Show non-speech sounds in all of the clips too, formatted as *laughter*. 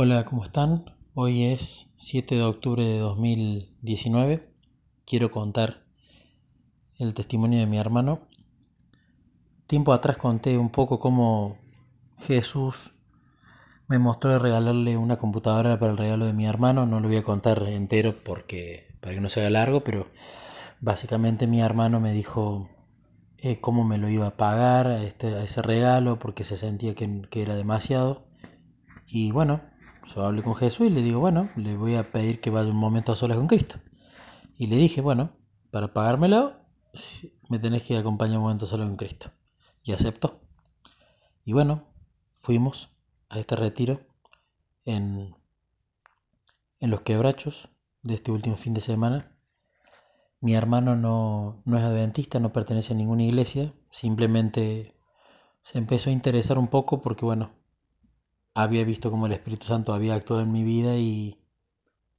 Hola, ¿cómo están? Hoy es 7 de octubre de 2019. Quiero contar el testimonio de mi hermano. Tiempo atrás conté un poco cómo Jesús me mostró regalarle una computadora para el regalo de mi hermano. No lo voy a contar entero porque para que no se haga largo, pero básicamente mi hermano me dijo eh, cómo me lo iba a pagar a, este, ese regalo porque se sentía que, que era demasiado. Y bueno, yo hablé con Jesús y le digo, bueno, le voy a pedir que vaya un momento a solas con Cristo. Y le dije, bueno, para pagármelo, me tenés que acompañar un momento a solas con Cristo. Y aceptó. Y bueno, fuimos a este retiro en, en los quebrachos de este último fin de semana. Mi hermano no, no es adventista, no pertenece a ninguna iglesia, simplemente se empezó a interesar un poco porque, bueno, había visto cómo el Espíritu Santo había actuado en mi vida y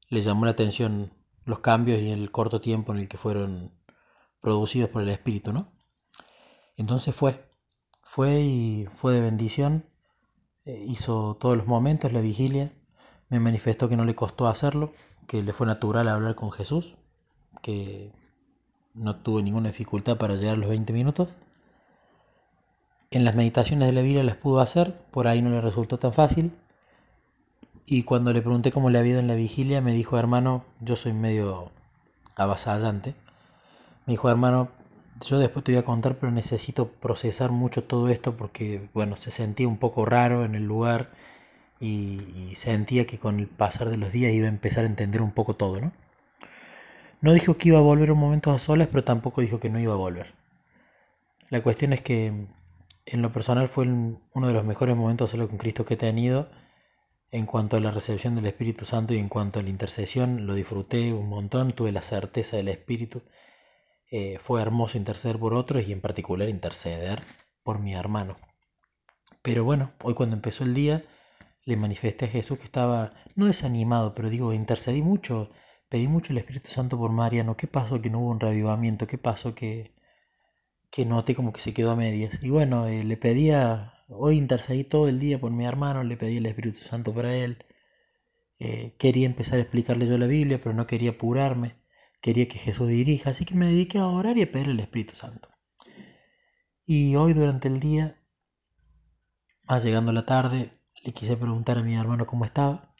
le llamó la atención los cambios y el corto tiempo en el que fueron producidos por el Espíritu, ¿no? Entonces fue, fue y fue de bendición, eh, hizo todos los momentos, la vigilia, me manifestó que no le costó hacerlo, que le fue natural hablar con Jesús, que no tuvo ninguna dificultad para llegar a los 20 minutos en las meditaciones de la Biblia las pudo hacer, por ahí no le resultó tan fácil. Y cuando le pregunté cómo le había ido en la vigilia, me dijo, hermano, yo soy medio avasallante. Me dijo, hermano, yo después te voy a contar, pero necesito procesar mucho todo esto porque, bueno, se sentía un poco raro en el lugar y, y, sentía que con el pasar de los días iba a empezar a entender un poco todo, ¿no? No dijo que iba a volver un momento a solas, pero tampoco dijo que no iba a volver. La cuestión es que en lo personal fue uno de los mejores momentos solo con Cristo que he tenido en cuanto a la recepción del Espíritu Santo y en cuanto a la intercesión, lo disfruté un montón, tuve la certeza del Espíritu. Eh, fue hermoso interceder por otros y en particular interceder por mi hermano. Pero bueno, hoy cuando empezó el día, le manifesté a Jesús que estaba, no desanimado, pero digo, intercedí mucho, pedí mucho el Espíritu Santo por Mariano. ¿Qué pasó que no hubo un revivamiento? ¿Qué pasó que, que noté como que se quedó a medias. Y bueno, eh, le pedía, hoy intercedí todo el día por mi hermano, le pedí el Espíritu Santo para él. Eh, quería empezar a explicarle yo la Biblia, pero no quería apurarme. Quería que Jesús dirija, así que me dediqué a orar y a pedir el Espíritu Santo. Y hoy durante el día, más llegando la tarde, le quise preguntar a mi hermano cómo estaba.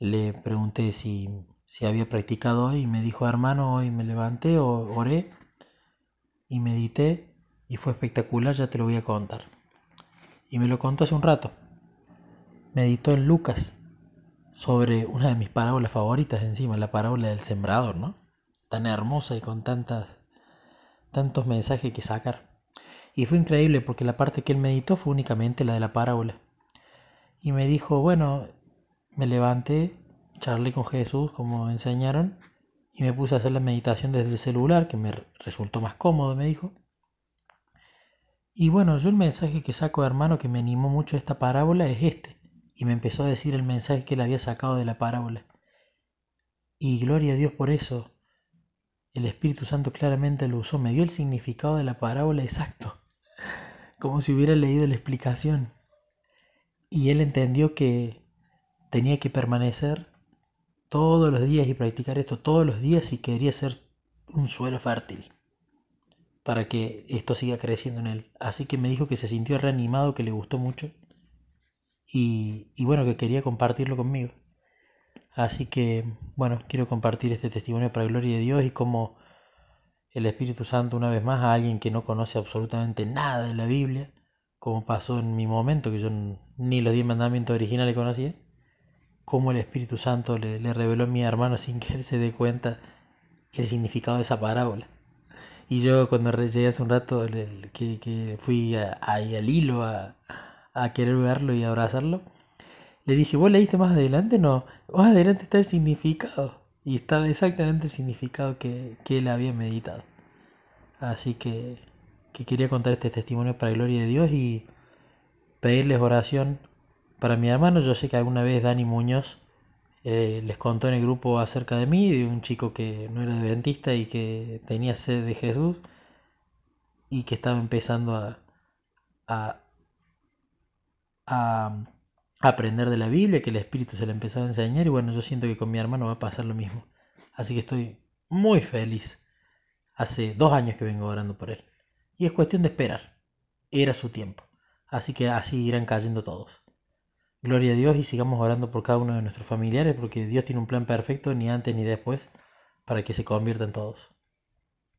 Le pregunté si, si había practicado hoy y me dijo, hermano, hoy me levanté, oré y medité y fue espectacular, ya te lo voy a contar. Y me lo contó hace un rato. Meditó en Lucas sobre una de mis parábolas favoritas encima, la parábola del sembrador, ¿no? Tan hermosa y con tantas tantos mensajes que sacar. Y fue increíble porque la parte que él meditó fue únicamente la de la parábola. Y me dijo, bueno, me levanté, charlé con Jesús como enseñaron y me puse a hacer la meditación desde el celular, que me resultó más cómodo, me dijo. Y bueno, yo el mensaje que saco, hermano, que me animó mucho esta parábola es este. Y me empezó a decir el mensaje que él había sacado de la parábola. Y gloria a Dios por eso. El Espíritu Santo claramente lo usó, me dio el significado de la parábola exacto, *laughs* como si hubiera leído la explicación. Y él entendió que tenía que permanecer todos los días y practicar esto todos los días si quería ser un suelo fértil para que esto siga creciendo en él. Así que me dijo que se sintió reanimado, que le gustó mucho y, y bueno, que quería compartirlo conmigo. Así que bueno, quiero compartir este testimonio para la gloria de Dios y como el Espíritu Santo una vez más a alguien que no conoce absolutamente nada de la Biblia, como pasó en mi momento, que yo ni los diez mandamientos originales conocía cómo el Espíritu Santo le, reveló a mi hermano sin que él se dé cuenta el significado de esa parábola. Y yo cuando llegué hace un rato, que, que fui ahí al hilo a, querer verlo y abrazarlo, le dije, ¿vos leíste más adelante? No, más adelante está el significado. Y estaba exactamente el significado que, que él había meditado. Así que, que quería contar este testimonio para la gloria de Dios y pedirles oración para mi hermano, yo sé que alguna vez Dani Muñoz eh, les contó en el grupo acerca de mí, de un chico que no era adventista y que tenía sed de Jesús y que estaba empezando a, a, a, aprender de la Biblia, que el Espíritu se le empezaba a enseñar y bueno, yo siento que con mi hermano va a pasar lo mismo. Así que estoy muy feliz. Hace dos años que vengo orando por él. Y es cuestión de esperar. Era su tiempo. Así que así irán cayendo todos. Gloria a Dios y sigamos orando por cada uno de nuestros familiares porque Dios tiene un plan perfecto ni antes ni después para que se conviertan todos.